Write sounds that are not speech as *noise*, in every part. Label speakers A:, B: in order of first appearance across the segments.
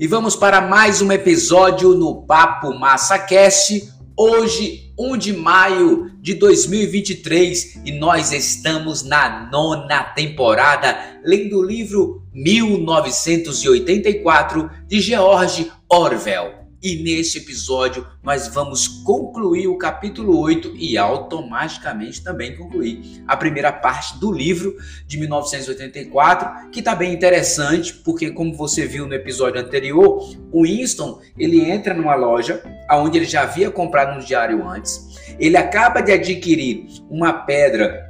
A: E vamos para mais um episódio no Papo Massa Cast. Hoje, 1 de maio de 2023, e nós estamos na nona temporada, lendo o livro 1984 de George Orwell. E neste episódio nós vamos concluir o capítulo 8 e automaticamente também concluir a primeira parte do livro de 1984, que está bem interessante, porque como você viu no episódio anterior, o Winston, ele entra numa loja onde ele já havia comprado um diário antes, ele acaba de adquirir uma pedra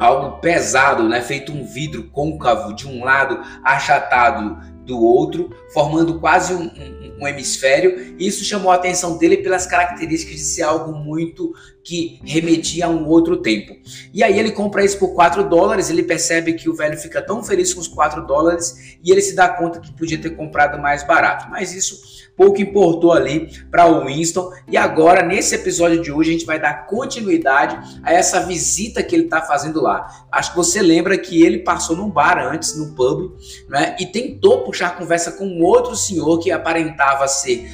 A: algo pesado, né, feito um vidro côncavo de um lado, achatado do outro, formando quase um, um um hemisfério, e isso chamou a atenção dele pelas características de ser algo muito que remetia a um outro tempo. E aí ele compra isso por 4 dólares, ele percebe que o velho fica tão feliz com os 4 dólares e ele se dá conta que podia ter comprado mais barato. Mas isso pouco importou ali para o Winston. E agora, nesse episódio de hoje, a gente vai dar continuidade a essa visita que ele está fazendo lá. Acho que você lembra que ele passou num bar antes, no pub, né, e tentou puxar conversa com outro senhor que aparentava ser.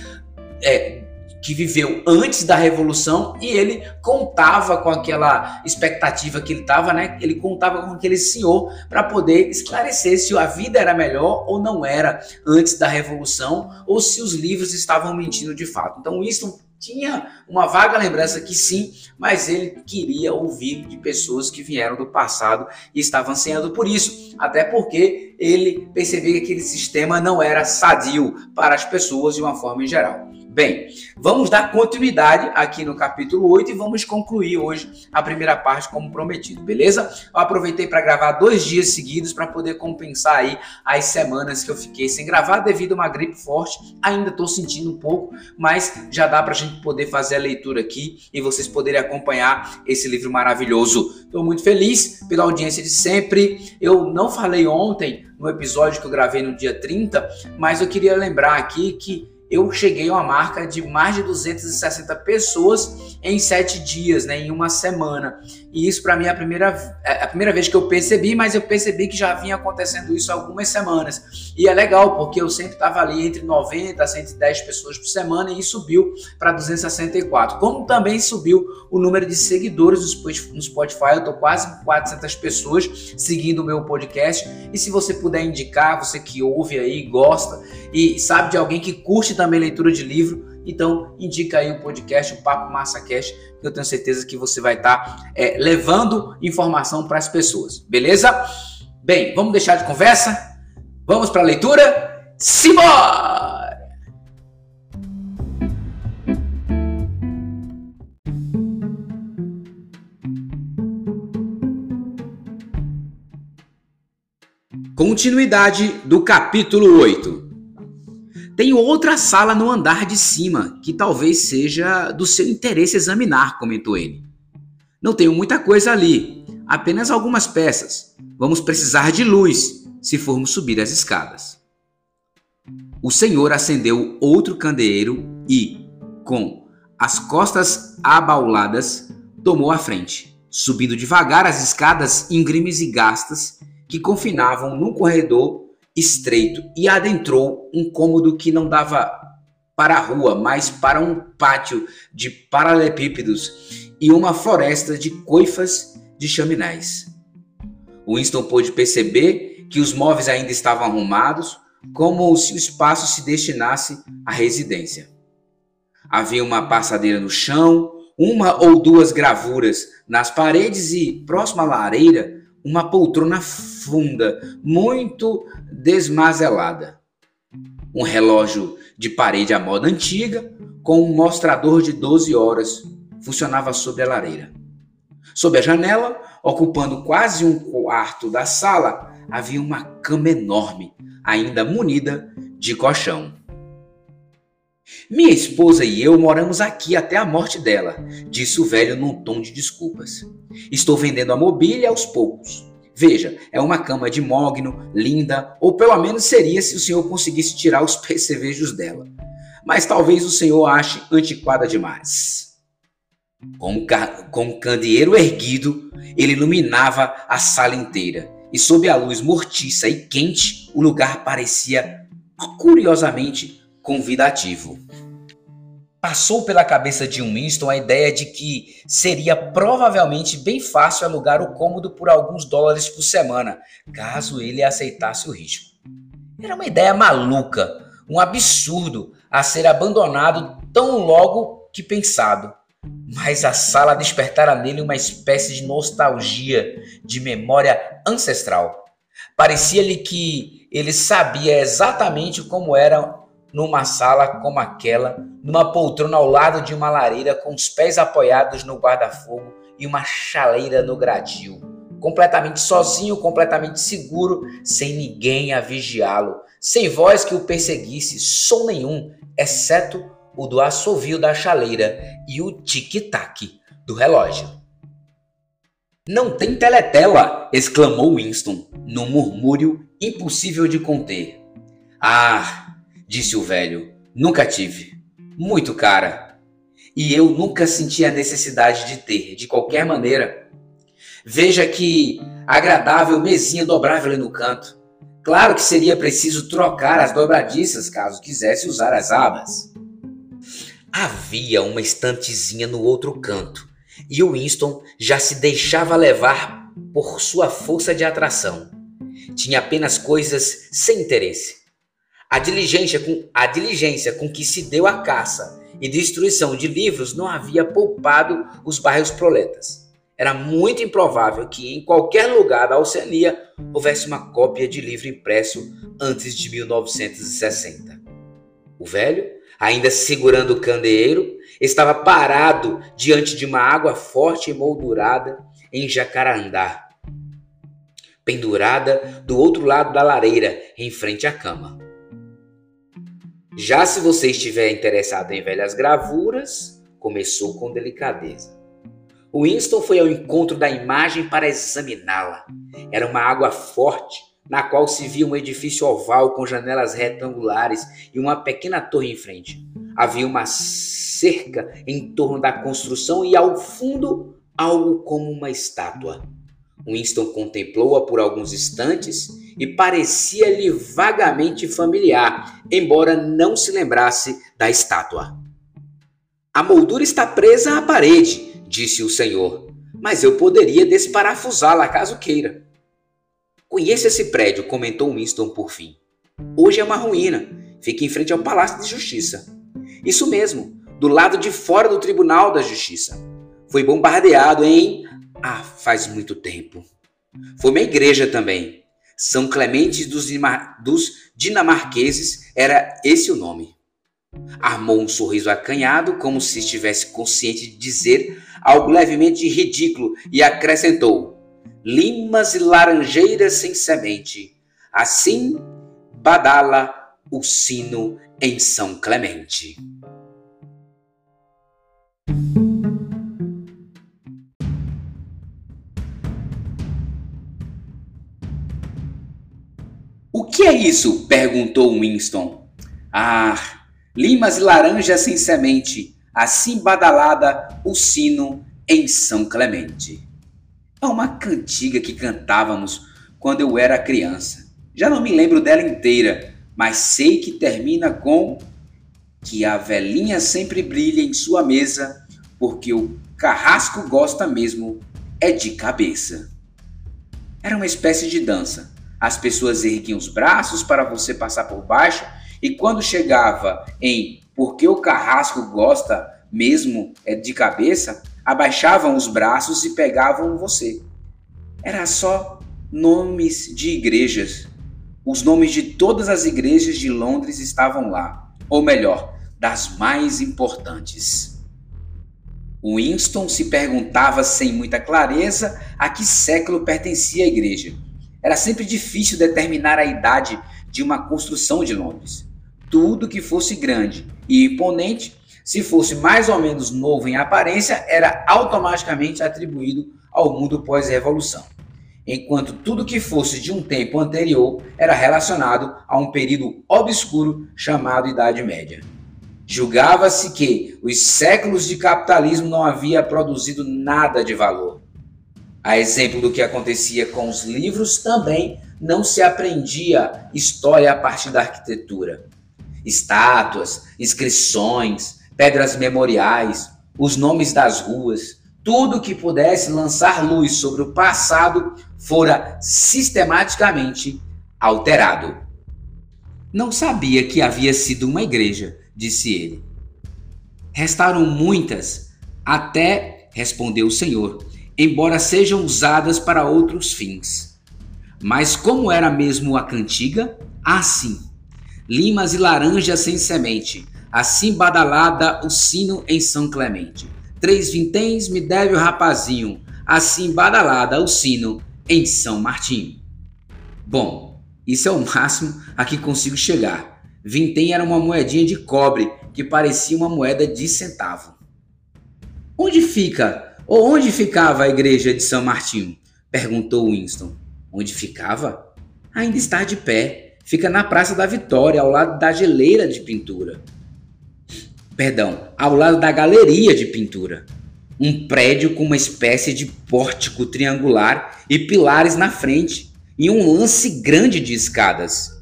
A: É, que viveu antes da revolução e ele contava com aquela expectativa que ele estava, né? Ele contava com aquele senhor para poder esclarecer se a vida era melhor ou não era antes da revolução ou se os livros estavam mentindo de fato. Então Winston tinha uma vaga lembrança que sim, mas ele queria ouvir de pessoas que vieram do passado e estavam ansiando por isso, até porque ele percebia que aquele sistema não era sadio para as pessoas de uma forma em geral. Bem, vamos dar continuidade aqui no capítulo 8 e vamos concluir hoje a primeira parte como prometido, beleza? Eu aproveitei para gravar dois dias seguidos para poder compensar aí as semanas que eu fiquei sem gravar devido a uma gripe forte. Ainda estou sentindo um pouco, mas já dá para a gente poder fazer a leitura aqui e vocês poderem acompanhar esse livro maravilhoso. Estou muito feliz pela audiência de sempre. Eu não falei ontem no episódio que eu gravei no dia 30, mas eu queria lembrar aqui que eu cheguei a uma marca de mais de 260 pessoas em sete dias, né, em uma semana. E isso para mim é a primeira, é a primeira vez que eu percebi, mas eu percebi que já vinha acontecendo isso algumas semanas. E é legal, porque eu sempre estava ali entre 90 a 110 pessoas por semana e subiu para 264. Como também subiu o número de seguidores no Spotify, eu estou quase com 400 pessoas seguindo o meu podcast. E se você puder indicar, você que ouve aí, gosta e sabe de alguém que curte também leitura de livro, então indica aí o podcast, o Papo Massa Cash, que eu tenho certeza que você vai estar tá, é, levando informação para as pessoas, beleza? Bem, vamos deixar de conversa, vamos para a leitura, simbora! Continuidade do capítulo 8. Tem outra sala no andar de cima, que talvez seja do seu interesse examinar, comentou ele. Não tenho muita coisa ali, apenas algumas peças. Vamos precisar de luz se formos subir as escadas. O senhor acendeu outro candeeiro e, com as costas abauladas, tomou a frente, subindo devagar as escadas íngremes e gastas que confinavam num corredor estreito e adentrou um cômodo que não dava para a rua, mas para um pátio de paralelepípedos e uma floresta de coifas de chaminés. Winston pôde perceber que os móveis ainda estavam arrumados, como se o espaço se destinasse à residência. Havia uma passadeira no chão, uma ou duas gravuras nas paredes e, próxima à lareira, uma poltrona funda, muito desmazelada. Um relógio de parede à moda antiga, com um mostrador de 12 horas, funcionava sobre a lareira. Sob a janela, ocupando quase um quarto da sala, havia uma cama enorme, ainda munida de colchão. Minha esposa e eu moramos aqui até a morte dela, disse o velho num tom de desculpas. Estou vendendo a mobília aos poucos. Veja, é uma cama de mogno, linda, ou pelo menos seria se o senhor conseguisse tirar os *laughs* percevejos dela. Mas talvez o senhor ache antiquada demais. Com, com o candeeiro erguido, ele iluminava a sala inteira, e sob a luz mortiça e quente, o lugar parecia curiosamente convidativo. Passou pela cabeça de Winston a ideia de que seria provavelmente bem fácil alugar o cômodo por alguns dólares por semana, caso ele aceitasse o risco. Era uma ideia maluca, um absurdo a ser abandonado tão logo que pensado. Mas a sala despertara nele uma espécie de nostalgia, de memória ancestral. Parecia-lhe que ele sabia exatamente como era numa sala como aquela, numa poltrona ao lado de uma lareira com os pés apoiados no guarda-fogo e uma chaleira no gradil. Completamente sozinho, completamente seguro, sem ninguém a vigiá-lo, sem voz que o perseguisse, som nenhum, exceto o do assovio da chaleira e o tic-tac do relógio. Não tem teletela! exclamou Winston, num murmúrio impossível de conter. Ah, disse o velho, nunca tive. Muito cara. E eu nunca senti a necessidade de ter, de qualquer maneira. Veja que agradável mesinha dobrável ali no canto. Claro que seria preciso trocar as dobradiças caso quisesse usar as abas. Havia uma estantezinha no outro canto e o Winston já se deixava levar por sua força de atração. Tinha apenas coisas sem interesse. A diligência com, a diligência com que se deu a caça e destruição de livros não havia poupado os bairros proletas. Era muito improvável que em qualquer lugar da Oceania houvesse uma cópia de livro impresso antes de 1960. O velho ainda segurando o candeeiro, estava parado diante de uma água forte e moldurada em jacarandá, pendurada do outro lado da lareira, em frente à cama. Já se você estiver interessado em velhas gravuras, começou com delicadeza. Winston foi ao encontro da imagem para examiná-la. Era uma água forte, na qual se via um edifício oval com janelas retangulares e uma pequena torre em frente. Havia uma cerca em torno da construção e ao fundo algo como uma estátua. Winston contemplou-a por alguns instantes e parecia-lhe vagamente familiar, embora não se lembrasse da estátua. A moldura está presa à parede, disse o senhor, mas eu poderia desparafusá-la caso queira. Conheça esse prédio, comentou Winston por fim. Hoje é uma ruína. Fica em frente ao Palácio de Justiça. Isso mesmo, do lado de fora do Tribunal da Justiça. Foi bombardeado em. Ah, faz muito tempo. Foi uma igreja também. São Clemente dos, dos dinamarqueses era esse o nome. Armou um sorriso acanhado, como se estivesse consciente de dizer algo levemente ridículo, e acrescentou: limas e laranjeiras sem semente. Assim badala o sino em São Clemente. É isso? perguntou Winston. Ah, limas e laranjas sem semente, assim badalada o sino em São Clemente. É uma cantiga que cantávamos quando eu era criança. Já não me lembro dela inteira, mas sei que termina com que a velhinha sempre brilha em sua mesa, porque o carrasco gosta mesmo é de cabeça. Era uma espécie de dança. As pessoas erguiam os braços para você passar por baixo, e quando chegava em porque o carrasco gosta mesmo é de cabeça, abaixavam os braços e pegavam você. Era só nomes de igrejas. Os nomes de todas as igrejas de Londres estavam lá, ou melhor, das mais importantes. Winston se perguntava sem muita clareza a que século pertencia a igreja. Era sempre difícil determinar a idade de uma construção de Londres. Tudo que fosse grande e imponente se fosse mais ou menos novo em aparência, era automaticamente atribuído ao mundo pós-revolução, enquanto tudo que fosse de um tempo anterior era relacionado a um período obscuro chamado Idade Média. Julgava-se que os séculos de capitalismo não havia produzido nada de valor. A exemplo do que acontecia com os livros, também não se aprendia história a partir da arquitetura. Estátuas, inscrições, pedras memoriais, os nomes das ruas, tudo que pudesse lançar luz sobre o passado fora sistematicamente alterado. Não sabia que havia sido uma igreja, disse ele. Restaram muitas, até, respondeu o Senhor, embora sejam usadas para outros fins. Mas como era mesmo a cantiga? Assim, limas e laranjas sem semente, assim badalada o sino em São Clemente. Três vinténs me deve o rapazinho, assim badalada o sino em São Martinho. Bom, isso é o máximo a que consigo chegar. Vintém era uma moedinha de cobre que parecia uma moeda de centavo. Onde fica, onde ficava a igreja de São Martinho? perguntou Winston. Onde ficava? Ainda está de pé. Fica na Praça da Vitória, ao lado da geleira de pintura perdão, ao lado da galeria de pintura. Um prédio com uma espécie de pórtico triangular e pilares na frente, e um lance grande de escadas.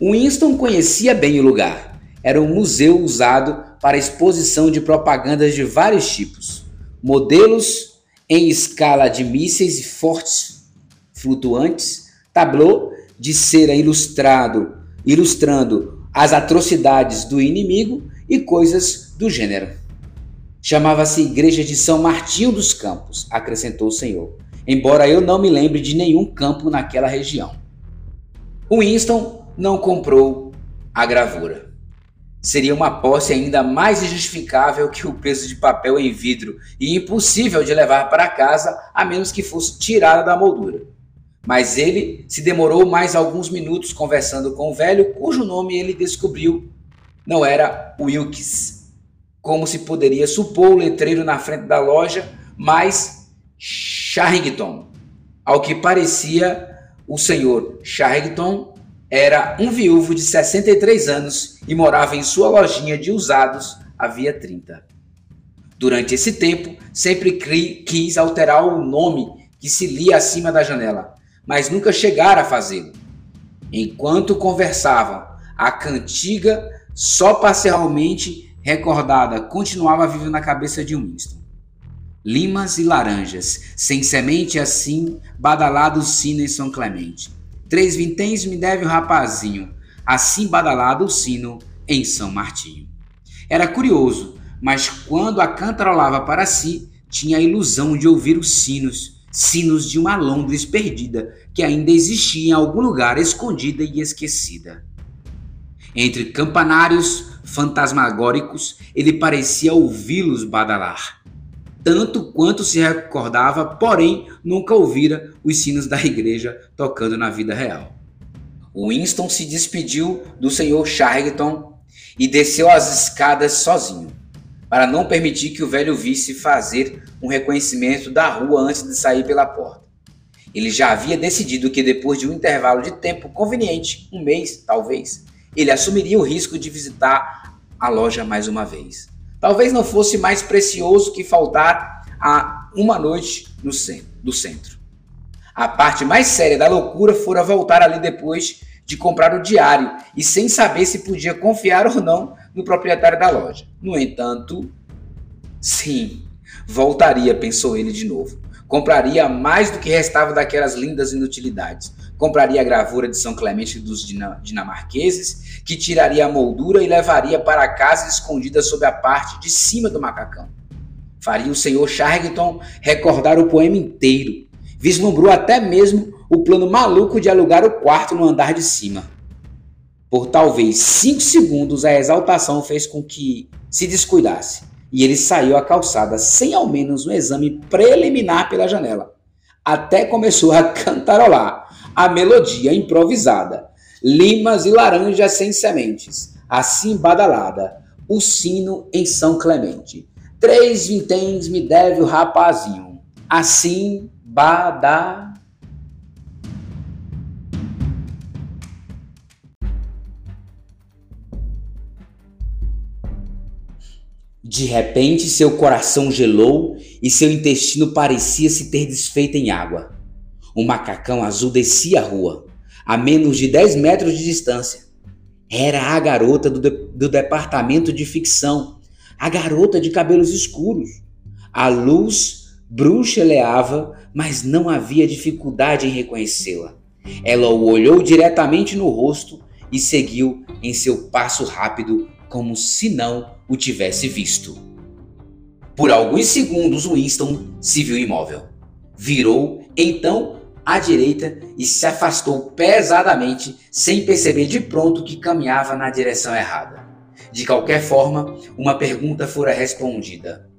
A: Winston conhecia bem o lugar. Era um museu usado para exposição de propagandas de vários tipos, modelos em escala de mísseis e fortes flutuantes, tablô de cera ilustrado, ilustrando as atrocidades do inimigo e coisas do gênero. Chamava-se Igreja de São Martinho dos Campos, acrescentou o Senhor, embora eu não me lembre de nenhum campo naquela região. Winston não comprou a gravura. Seria uma posse ainda mais injustificável que o peso de papel em vidro e impossível de levar para casa a menos que fosse tirada da moldura. Mas ele se demorou mais alguns minutos conversando com o velho, cujo nome ele descobriu não era Wilkes, como se poderia supor o letreiro na frente da loja, mas Charrington. Ao que parecia, o senhor Charrington era um viúvo de 63 anos e morava em sua lojinha de usados havia 30. Durante esse tempo, sempre quis alterar o nome que se lia acima da janela, mas nunca chegara a fazê-lo. Enquanto conversavam, a cantiga só parcialmente recordada, continuava viva na cabeça de Winston. Limas e laranjas, sem semente assim, badalado sino em São Clemente. Três vinténs me deve o rapazinho, assim badalado o sino em São Martinho. Era curioso, mas quando a cantarolava para si, tinha a ilusão de ouvir os sinos, sinos de uma Londres perdida, que ainda existia em algum lugar escondida e esquecida. Entre campanários fantasmagóricos, ele parecia ouvi-los badalar. Tanto quanto se recordava, porém, nunca ouvira os sinos da igreja tocando na vida real. Winston se despediu do Sr. Charrington e desceu as escadas sozinho, para não permitir que o velho visse fazer um reconhecimento da rua antes de sair pela porta. Ele já havia decidido que depois de um intervalo de tempo conveniente, um mês talvez, ele assumiria o risco de visitar a loja mais uma vez. Talvez não fosse mais precioso que faltar a uma noite no do centro. A parte mais séria da loucura fora voltar ali depois de comprar o diário e sem saber se podia confiar ou não no proprietário da loja. No entanto, sim, voltaria, pensou ele de novo. Compraria mais do que restava daquelas lindas inutilidades compraria a gravura de São Clemente dos dinamarqueses, que tiraria a moldura e levaria para casa escondida sob a parte de cima do macacão. Faria o senhor Charrington recordar o poema inteiro. Vislumbrou até mesmo o plano maluco de alugar o quarto no andar de cima. Por talvez cinco segundos, a exaltação fez com que se descuidasse e ele saiu à calçada sem ao menos um exame preliminar pela janela. Até começou a *laughs* cantarolar a melodia improvisada. Limas e laranjas sem sementes, assim badalada, o sino em São Clemente. Três vinténs me deve o rapazinho, assim badá. De repente, seu coração gelou e seu intestino parecia se ter desfeito em água. O macacão azul descia a rua, a menos de 10 metros de distância. Era a garota do, de do departamento de ficção, a garota de cabelos escuros. A luz bruxeleava, mas não havia dificuldade em reconhecê-la. Ela o olhou diretamente no rosto e seguiu em seu passo rápido, como se não o tivesse visto. Por alguns segundos, Winston se viu imóvel. Virou então à direita e se afastou pesadamente, sem perceber de pronto que caminhava na direção errada. De qualquer forma, uma pergunta fora respondida.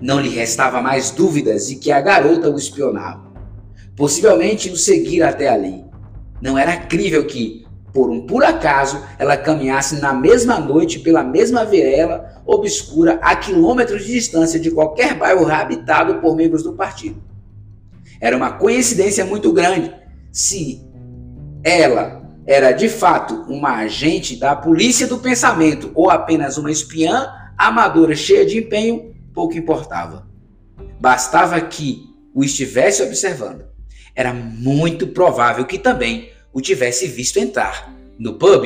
A: Não lhe restava mais dúvidas de que a garota o espionava. Possivelmente o seguira até ali. Não era crível que, por um por acaso, ela caminhasse na mesma noite pela mesma verela obscura a quilômetros de distância de qualquer bairro habitado por membros do partido. Era uma coincidência muito grande se ela era de fato uma agente da polícia do pensamento ou apenas uma espiã amadora cheia de empenho, pouco importava. Bastava que o estivesse observando. Era muito provável que também o tivesse visto entrar no pub.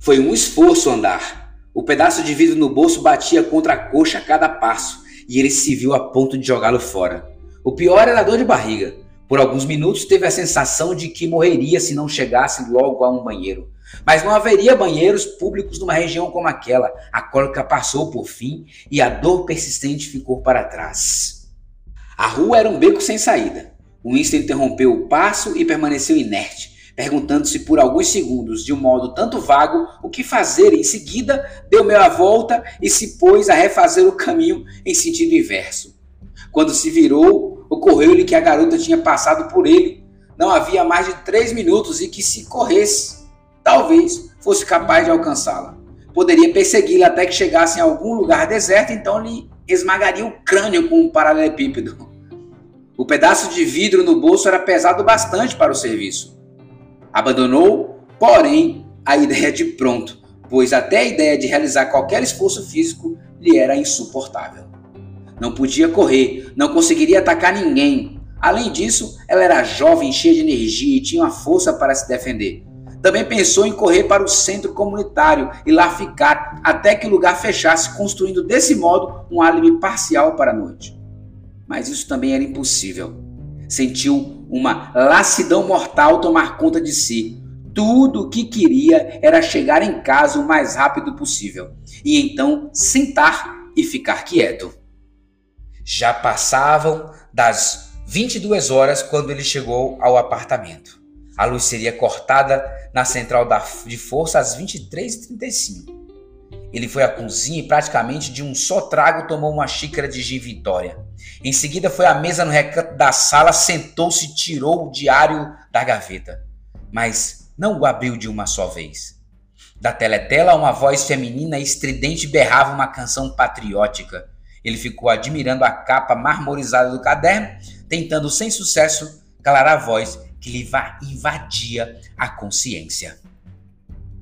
A: Foi um esforço andar. O pedaço de vidro no bolso batia contra a coxa a cada passo e ele se viu a ponto de jogá-lo fora. O pior era a dor de barriga. Por alguns minutos teve a sensação de que morreria se não chegasse logo a um banheiro. Mas não haveria banheiros públicos numa região como aquela. A cólica passou por fim e a dor persistente ficou para trás. A rua era um beco sem saída. Winston interrompeu o passo e permaneceu inerte, perguntando-se por alguns segundos, de um modo tanto vago, o que fazer. Em seguida, deu meia volta e se pôs a refazer o caminho em sentido inverso. Quando se virou, ocorreu-lhe que a garota tinha passado por ele. Não havia mais de três minutos e que, se corresse, talvez fosse capaz de alcançá-la. Poderia persegui-la até que chegasse em algum lugar deserto, então lhe esmagaria o crânio com um paralelepípedo. O pedaço de vidro no bolso era pesado bastante para o serviço. Abandonou, porém, a ideia de pronto, pois até a ideia de realizar qualquer esforço físico lhe era insuportável. Não podia correr, não conseguiria atacar ninguém. Além disso, ela era jovem, cheia de energia e tinha uma força para se defender. Também pensou em correr para o centro comunitário e lá ficar até que o lugar fechasse, construindo desse modo um álibi parcial para a noite mas isso também era impossível. Sentiu uma lassidão mortal tomar conta de si. Tudo o que queria era chegar em casa o mais rápido possível e então sentar e ficar quieto. Já passavam das 22 horas quando ele chegou ao apartamento. A luz seria cortada na central de força às 23h35. Ele foi à cozinha e praticamente de um só trago tomou uma xícara de gin Vitória. Em seguida foi à mesa no recanto da sala, sentou-se e tirou o diário da gaveta. Mas não o abriu de uma só vez. Da teletela, uma voz feminina estridente berrava uma canção patriótica. Ele ficou admirando a capa marmorizada do caderno, tentando sem sucesso calar a voz que lhe invadia a consciência.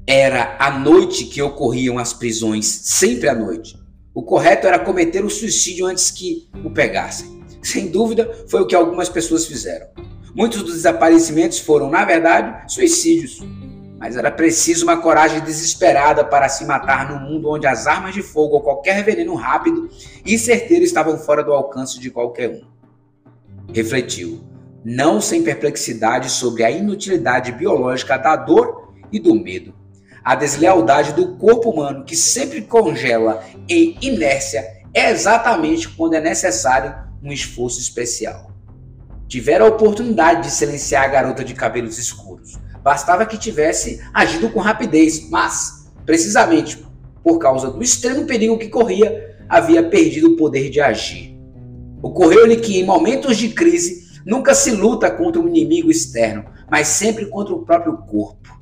A: Era à noite que ocorriam as prisões, sempre à noite. O correto era cometer o suicídio antes que o pegassem. Sem dúvida, foi o que algumas pessoas fizeram. Muitos dos desaparecimentos foram, na verdade, suicídios. Mas era preciso uma coragem desesperada para se matar num mundo onde as armas de fogo ou qualquer veneno rápido e certeiro estavam fora do alcance de qualquer um. Refletiu, não sem perplexidade, sobre a inutilidade biológica da dor e do medo a deslealdade do corpo humano, que sempre congela em inércia, é exatamente quando é necessário um esforço especial. Tiveram a oportunidade de silenciar a garota de cabelos escuros. Bastava que tivesse agido com rapidez, mas, precisamente por causa do extremo perigo que corria, havia perdido o poder de agir. Ocorreu-lhe que, em momentos de crise, nunca se luta contra um inimigo externo, mas sempre contra o próprio corpo.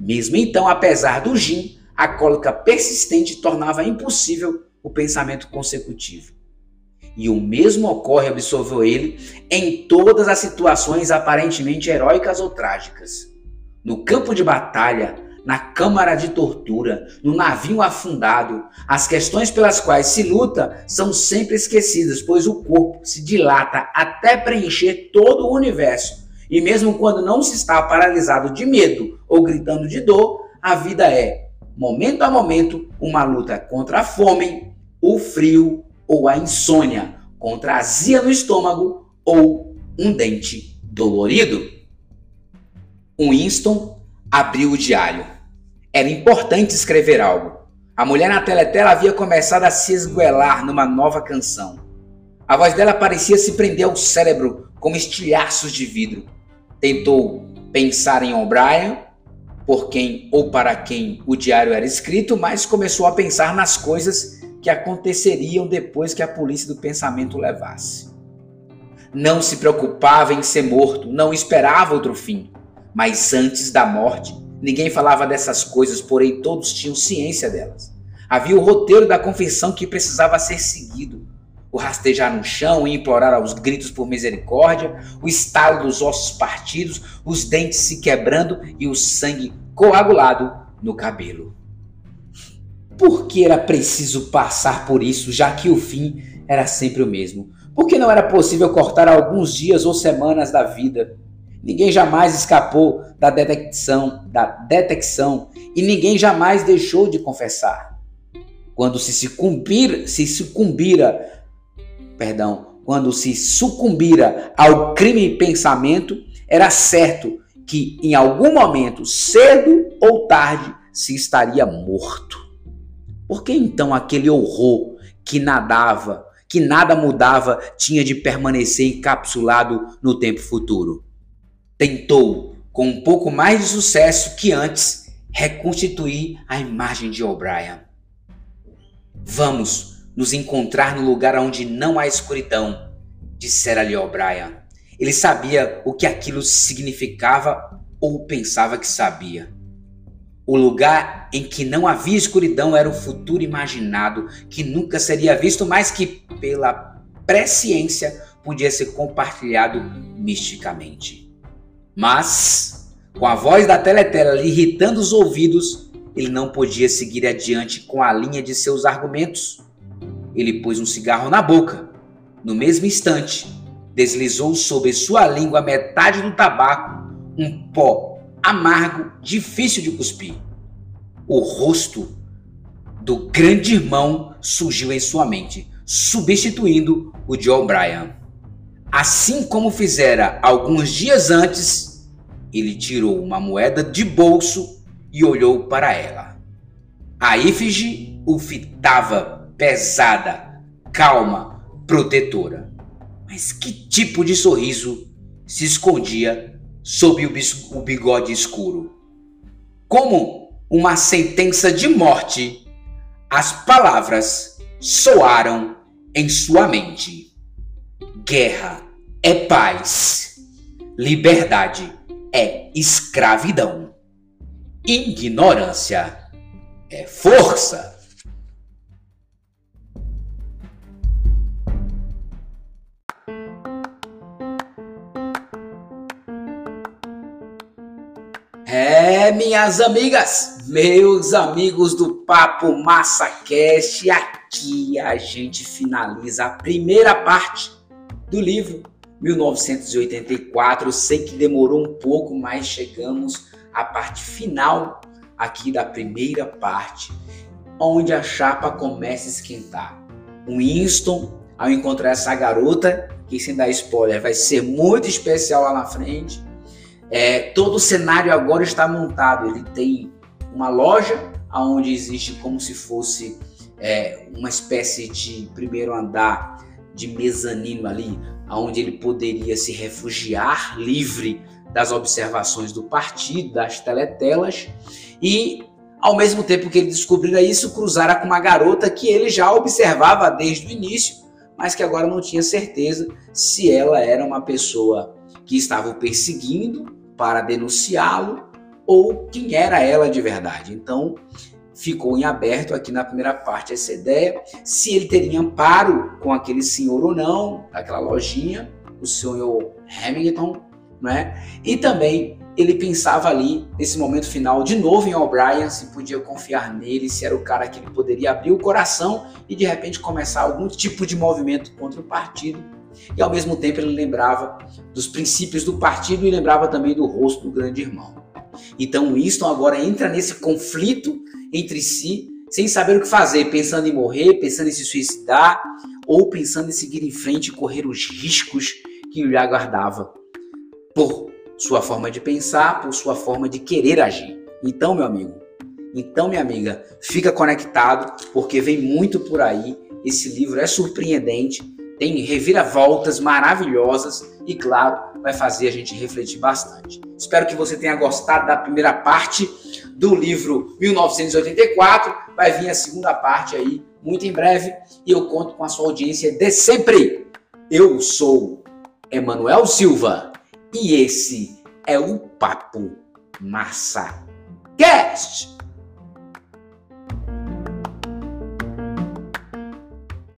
A: Mesmo então, apesar do gin, a cólica persistente tornava impossível o pensamento consecutivo. E o mesmo ocorre, observou ele, em todas as situações aparentemente heróicas ou trágicas. No campo de batalha, na câmara de tortura, no navio afundado. As questões pelas quais se luta são sempre esquecidas, pois o corpo se dilata até preencher todo o universo. E mesmo quando não se está paralisado de medo ou gritando de dor, a vida é, momento a momento, uma luta contra a fome, o frio ou a insônia, contra a azia no estômago ou um dente dolorido. Winston abriu o diário. Era importante escrever algo. A mulher na teletela havia começado a se esguelar numa nova canção. A voz dela parecia se prender ao cérebro como estilhaços de vidro. Tentou pensar em O'Brien, por quem ou para quem o diário era escrito, mas começou a pensar nas coisas que aconteceriam depois que a polícia do pensamento levasse. Não se preocupava em ser morto, não esperava outro fim. Mas antes da morte, ninguém falava dessas coisas, porém todos tinham ciência delas. Havia o roteiro da confissão que precisava ser seguido. O rastejar no chão e implorar aos gritos por misericórdia, o estalo dos ossos partidos, os dentes se quebrando e o sangue coagulado no cabelo. Por que era preciso passar por isso, já que o fim era sempre o mesmo? Por que não era possível cortar alguns dias ou semanas da vida? Ninguém jamais escapou da detecção, da detecção e ninguém jamais deixou de confessar. Quando se sucumbir, se sucumbira, perdão, quando se sucumbira ao crime pensamento, era certo que em algum momento, cedo ou tarde, se estaria morto. Por que então aquele horror que nadava, que nada mudava, tinha de permanecer encapsulado no tempo futuro? Tentou, com um pouco mais de sucesso que antes, reconstituir a imagem de O'Brien. Vamos nos encontrar no lugar onde não há escuridão, dissera-lhe O'Brien. Ele sabia o que aquilo significava ou pensava que sabia. O lugar em que não havia escuridão era o futuro imaginado, que nunca seria visto, mas que, pela presciência, podia ser compartilhado misticamente. Mas, com a voz da teletela lhe irritando os ouvidos, ele não podia seguir adiante com a linha de seus argumentos. Ele pôs um cigarro na boca. No mesmo instante, deslizou sobre sua língua metade do tabaco, um pó amargo, difícil de cuspir. O rosto do grande irmão surgiu em sua mente, substituindo o de O'Brien. Assim como fizera alguns dias antes, ele tirou uma moeda de bolso e olhou para ela. A Ífige o fitava pesada, calma, protetora. Mas que tipo de sorriso se escondia sob o bigode escuro? Como uma sentença de morte, as palavras soaram em sua mente. Guerra é paz. Liberdade é escravidão. Ignorância é força. É, minhas amigas, meus amigos do Papo Massa Cast, aqui a gente finaliza a primeira parte do livro 1984. Eu sei que demorou um pouco, mas chegamos à parte final aqui da primeira parte, onde a chapa começa a esquentar. O Winston, ao encontrar essa garota, que sem dar spoiler, vai ser muito especial lá na frente. É, todo o cenário agora está montado. Ele tem uma loja onde existe como se fosse é, uma espécie de primeiro andar de mezanino ali, onde ele poderia se refugiar livre das observações do partido, das teletelas, e ao mesmo tempo que ele descobrira isso, cruzara com uma garota que ele já observava desde o início, mas que agora não tinha certeza se ela era uma pessoa que estava o perseguindo para denunciá-lo ou quem era ela de verdade. Então, ficou em aberto aqui na primeira parte essa ideia, se ele teria amparo com aquele senhor ou não, aquela lojinha, o senhor Hamilton, né? E também ele pensava ali, nesse momento final, de novo em O'Brien, se podia confiar nele, se era o cara que ele poderia abrir o coração e de repente começar algum tipo de movimento contra o partido. E ao mesmo tempo ele lembrava dos princípios do partido e lembrava também do rosto do grande irmão. Então Winston agora entra nesse conflito entre si, sem saber o que fazer, pensando em morrer, pensando em se suicidar ou pensando em seguir em frente e correr os riscos que lhe aguardava por sua forma de pensar, por sua forma de querer agir. Então, meu amigo, então, minha amiga, fica conectado porque vem muito por aí. Esse livro é surpreendente, tem reviravoltas maravilhosas e, claro, vai fazer a gente refletir bastante. Espero que você tenha gostado da primeira parte do livro 1984. Vai vir a segunda parte aí muito em breve e eu conto com a sua audiência de sempre. Eu sou Emanuel Silva e esse é o Papo Massa Cast.